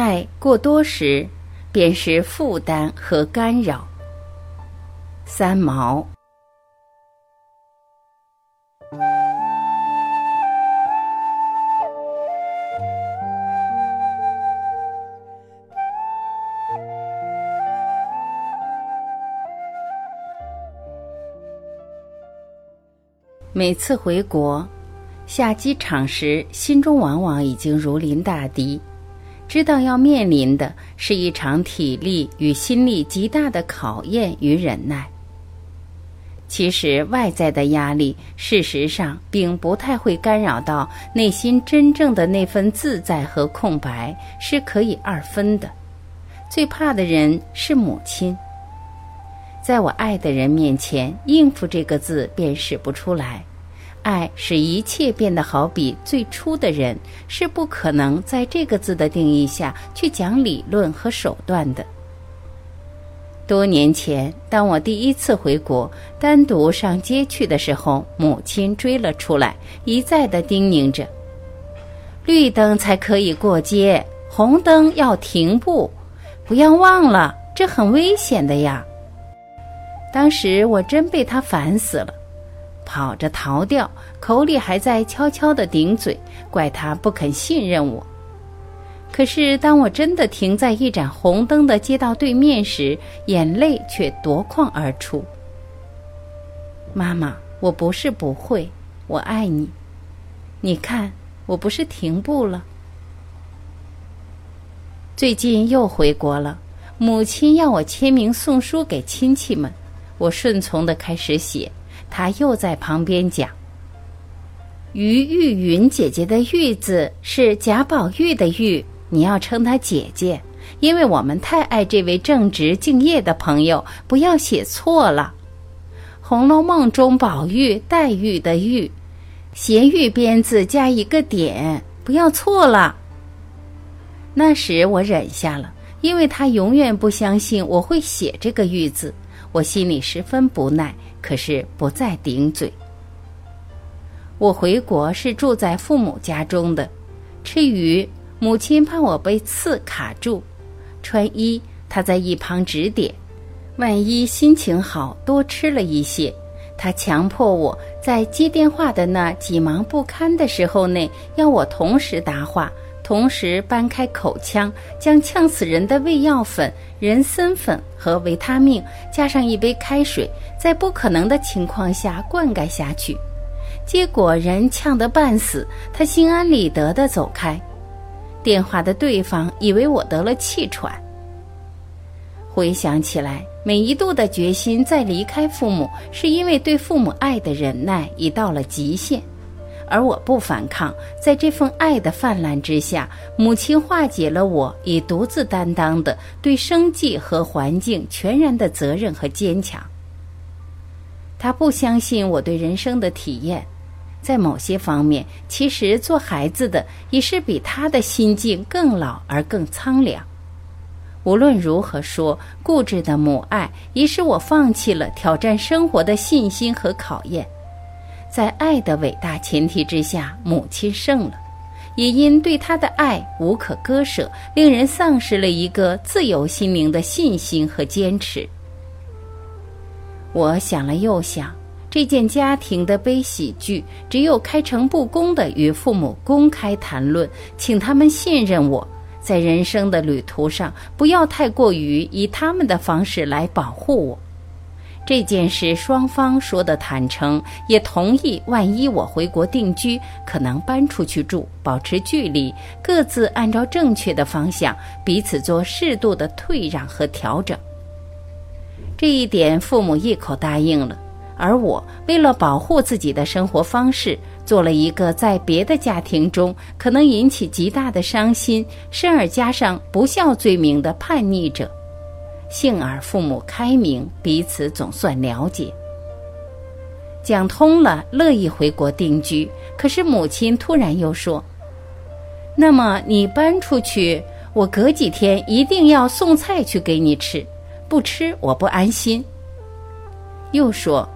爱过多时，便是负担和干扰。三毛。每次回国，下机场时，心中往往已经如临大敌，知道要面临的是一场体力与心力极大的考验与忍耐。其实，外在的压力，事实上并不太会干扰到内心真正的那份自在和空白，是可以二分的。最怕的人是母亲。在我爱的人面前，应付这个字便使不出来。爱使一切变得好比最初的人，是不可能在这个字的定义下去讲理论和手段的。多年前，当我第一次回国，单独上街去的时候，母亲追了出来，一再的叮咛着：“绿灯才可以过街，红灯要停步，不要忘了，这很危险的呀。”当时我真被他烦死了，跑着逃掉，口里还在悄悄的顶嘴，怪他不肯信任我。可是当我真的停在一盏红灯的街道对面时，眼泪却夺眶而出。妈妈，我不是不会，我爱你。你看，我不是停步了。最近又回国了，母亲要我签名送书给亲戚们。我顺从的开始写，他又在旁边讲：“于玉云姐姐的‘玉’字是贾宝玉的‘玉’，你要称她姐姐，因为我们太爱这位正直敬业的朋友，不要写错了。《红楼梦》中宝玉、黛玉的‘玉’，斜玉边字加一个点，不要错了。”那时我忍下了，因为他永远不相信我会写这个‘玉’字。我心里十分不耐，可是不再顶嘴。我回国是住在父母家中的，吃鱼，母亲怕我被刺卡住；穿衣，她在一旁指点。万一心情好，多吃了一些，她强迫我在接电话的那几忙不堪的时候内，要我同时答话。同时搬开口腔，将呛死人的胃药粉、人参粉和维他命，加上一杯开水，在不可能的情况下灌溉下去。结果人呛得半死，他心安理得地走开。电话的对方以为我得了气喘。回想起来，每一度的决心再离开父母，是因为对父母爱的忍耐已到了极限。而我不反抗，在这份爱的泛滥之下，母亲化解了我已独自担当的对生计和环境全然的责任和坚强。她不相信我对人生的体验，在某些方面，其实做孩子的已是比她的心境更老而更苍凉。无论如何说，固执的母爱已使我放弃了挑战生活的信心和考验。在爱的伟大前提之下，母亲胜了，也因对她的爱无可割舍，令人丧失了一个自由心灵的信心和坚持。我想了又想，这件家庭的悲喜剧，只有开诚布公的与父母公开谈论，请他们信任我，在人生的旅途上，不要太过于以他们的方式来保护我。这件事双方说的坦诚，也同意。万一我回国定居，可能搬出去住，保持距离，各自按照正确的方向，彼此做适度的退让和调整。这一点父母一口答应了，而我为了保护自己的生活方式，做了一个在别的家庭中可能引起极大的伤心，甚而加上不孝罪名的叛逆者。幸而父母开明，彼此总算了解。讲通了，乐意回国定居。可是母亲突然又说：“那么你搬出去，我隔几天一定要送菜去给你吃，不吃我不安心。”又说：“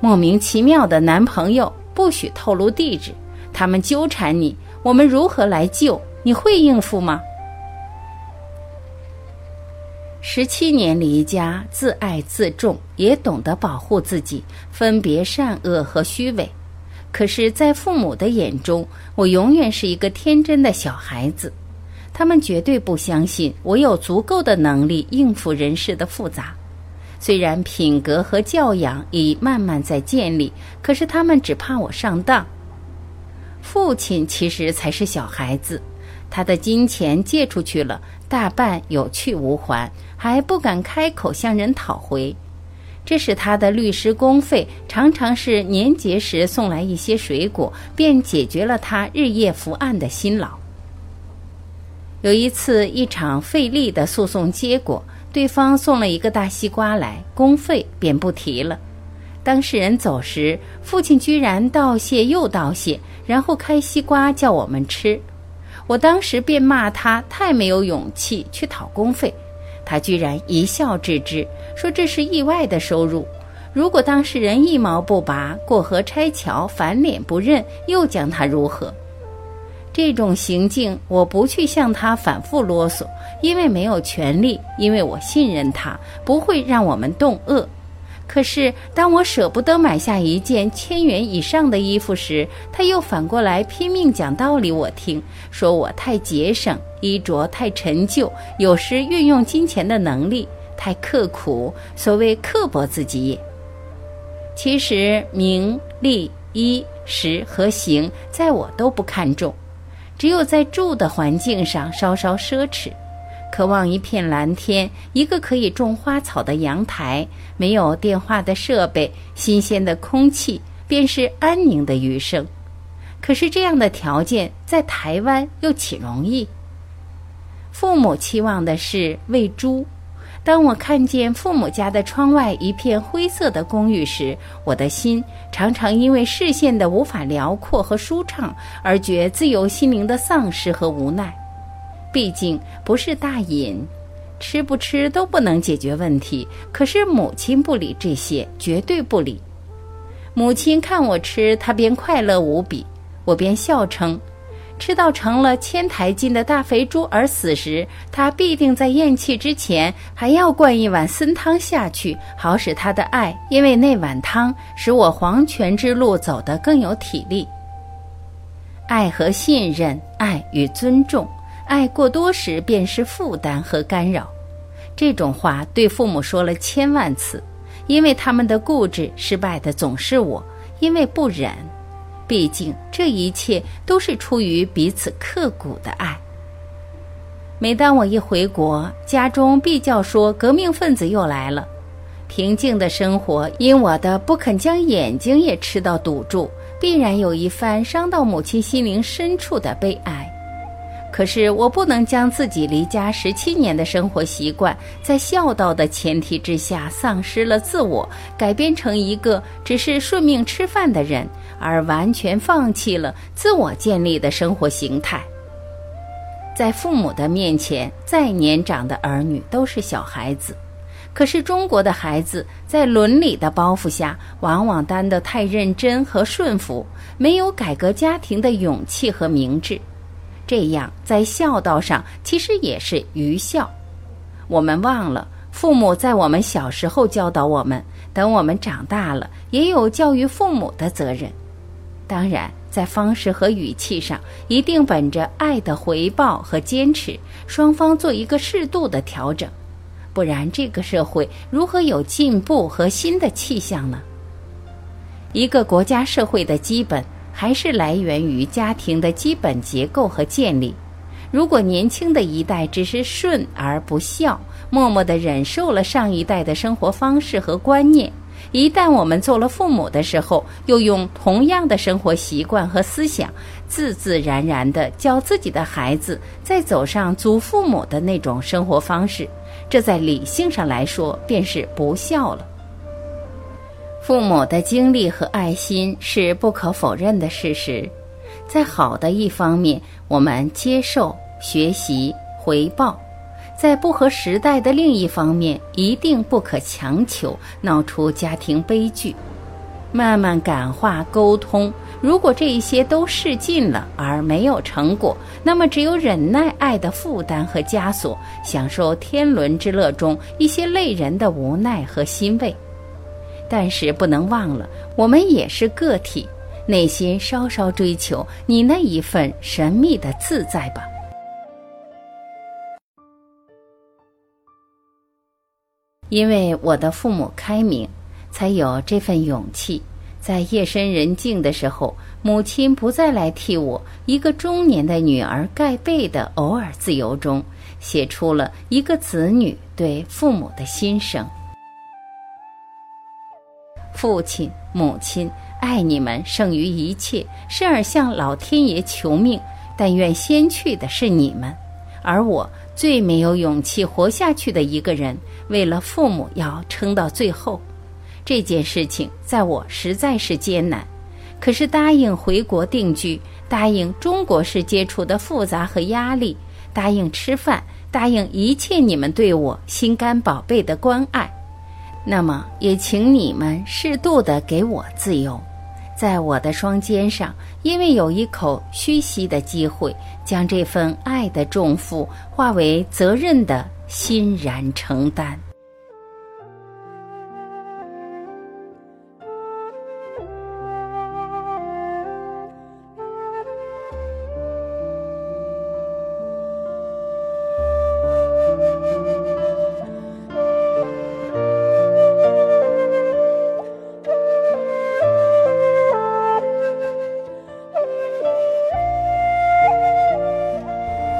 莫名其妙的男朋友不许透露地址，他们纠缠你，我们如何来救？你会应付吗？”十七年离家，自爱自重，也懂得保护自己，分别善恶和虚伪。可是，在父母的眼中，我永远是一个天真的小孩子。他们绝对不相信我有足够的能力应付人世的复杂。虽然品格和教养已慢慢在建立，可是他们只怕我上当。父亲其实才是小孩子，他的金钱借出去了，大半有去无还，还不敢开口向人讨回。这使他的律师公费常常是年节时送来一些水果，便解决了他日夜伏案的辛劳。有一次，一场费力的诉讼结果，对方送了一个大西瓜来，公费便不提了。当事人走时，父亲居然道谢又道谢，然后开西瓜叫我们吃。我当时便骂他太没有勇气去讨公费，他居然一笑置之，说这是意外的收入。如果当事人一毛不拔，过河拆桥，反脸不认，又将他如何？这种行径，我不去向他反复啰嗦，因为没有权利，因为我信任他不会让我们动恶。可是，当我舍不得买下一件千元以上的衣服时，他又反过来拼命讲道理我听，说我太节省，衣着太陈旧，有时运用金钱的能力太刻苦，所谓刻薄自己也。其实名利衣食和行，在我都不看重。只有在住的环境上稍稍奢侈，渴望一片蓝天，一个可以种花草的阳台，没有电话的设备，新鲜的空气，便是安宁的余生。可是这样的条件在台湾又岂容易？父母期望的是喂猪。当我看见父母家的窗外一片灰色的公寓时，我的心常常因为视线的无法辽阔和舒畅而觉自由心灵的丧失和无奈。毕竟不是大隐，吃不吃都不能解决问题。可是母亲不理这些，绝对不理。母亲看我吃，她便快乐无比，我便笑称。吃到成了千台斤的大肥猪而死时，她必定在咽气之前还要灌一碗参汤下去，好使她的爱，因为那碗汤使我黄泉之路走得更有体力。爱和信任，爱与尊重，爱过多时便是负担和干扰。这种话对父母说了千万次，因为他们的固执，失败的总是我，因为不忍。毕竟，这一切都是出于彼此刻骨的爱。每当我一回国，家中必叫说革命分子又来了。平静的生活因我的不肯将眼睛也吃到堵住，必然有一番伤到母亲心灵深处的悲哀。可是我不能将自己离家十七年的生活习惯，在孝道的前提之下丧失了自我，改编成一个只是顺命吃饭的人，而完全放弃了自我建立的生活形态。在父母的面前，再年长的儿女都是小孩子，可是中国的孩子在伦理的包袱下，往往担得太认真和顺服，没有改革家庭的勇气和明智。这样，在孝道上其实也是愚孝。我们忘了，父母在我们小时候教导我们，等我们长大了，也有教育父母的责任。当然，在方式和语气上，一定本着爱的回报和坚持，双方做一个适度的调整。不然，这个社会如何有进步和新的气象呢？一个国家社会的基本。还是来源于家庭的基本结构和建立。如果年轻的一代只是顺而不孝，默默地忍受了上一代的生活方式和观念，一旦我们做了父母的时候，又用同样的生活习惯和思想，自自然然地教自己的孩子再走上祖父母的那种生活方式，这在理性上来说便是不孝了。父母的精力和爱心是不可否认的事实，在好的一方面，我们接受、学习、回报；在不合时代的另一方面，一定不可强求，闹出家庭悲剧。慢慢感化沟通，如果这一些都试尽了而没有成果，那么只有忍耐爱的负担和枷锁，享受天伦之乐中一些累人的无奈和欣慰。但是不能忘了，我们也是个体，内心稍稍追求你那一份神秘的自在吧。因为我的父母开明，才有这份勇气，在夜深人静的时候，母亲不再来替我一个中年的女儿盖被的偶尔自由中，写出了一个子女对父母的心声。父亲、母亲，爱你们胜于一切，甚而向老天爷求命，但愿先去的是你们，而我最没有勇气活下去的一个人。为了父母要撑到最后，这件事情在我实在是艰难。可是答应回国定居，答应中国式接触的复杂和压力，答应吃饭，答应一切你们对我心肝宝贝的关爱，那么也请你们适度的给我自由，在我的双肩上，因为有一口虚息的机会，将这份爱的重负化为责任的。欣然承担。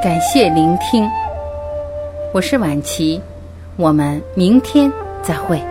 感谢聆听。我是晚琪，我们明天再会。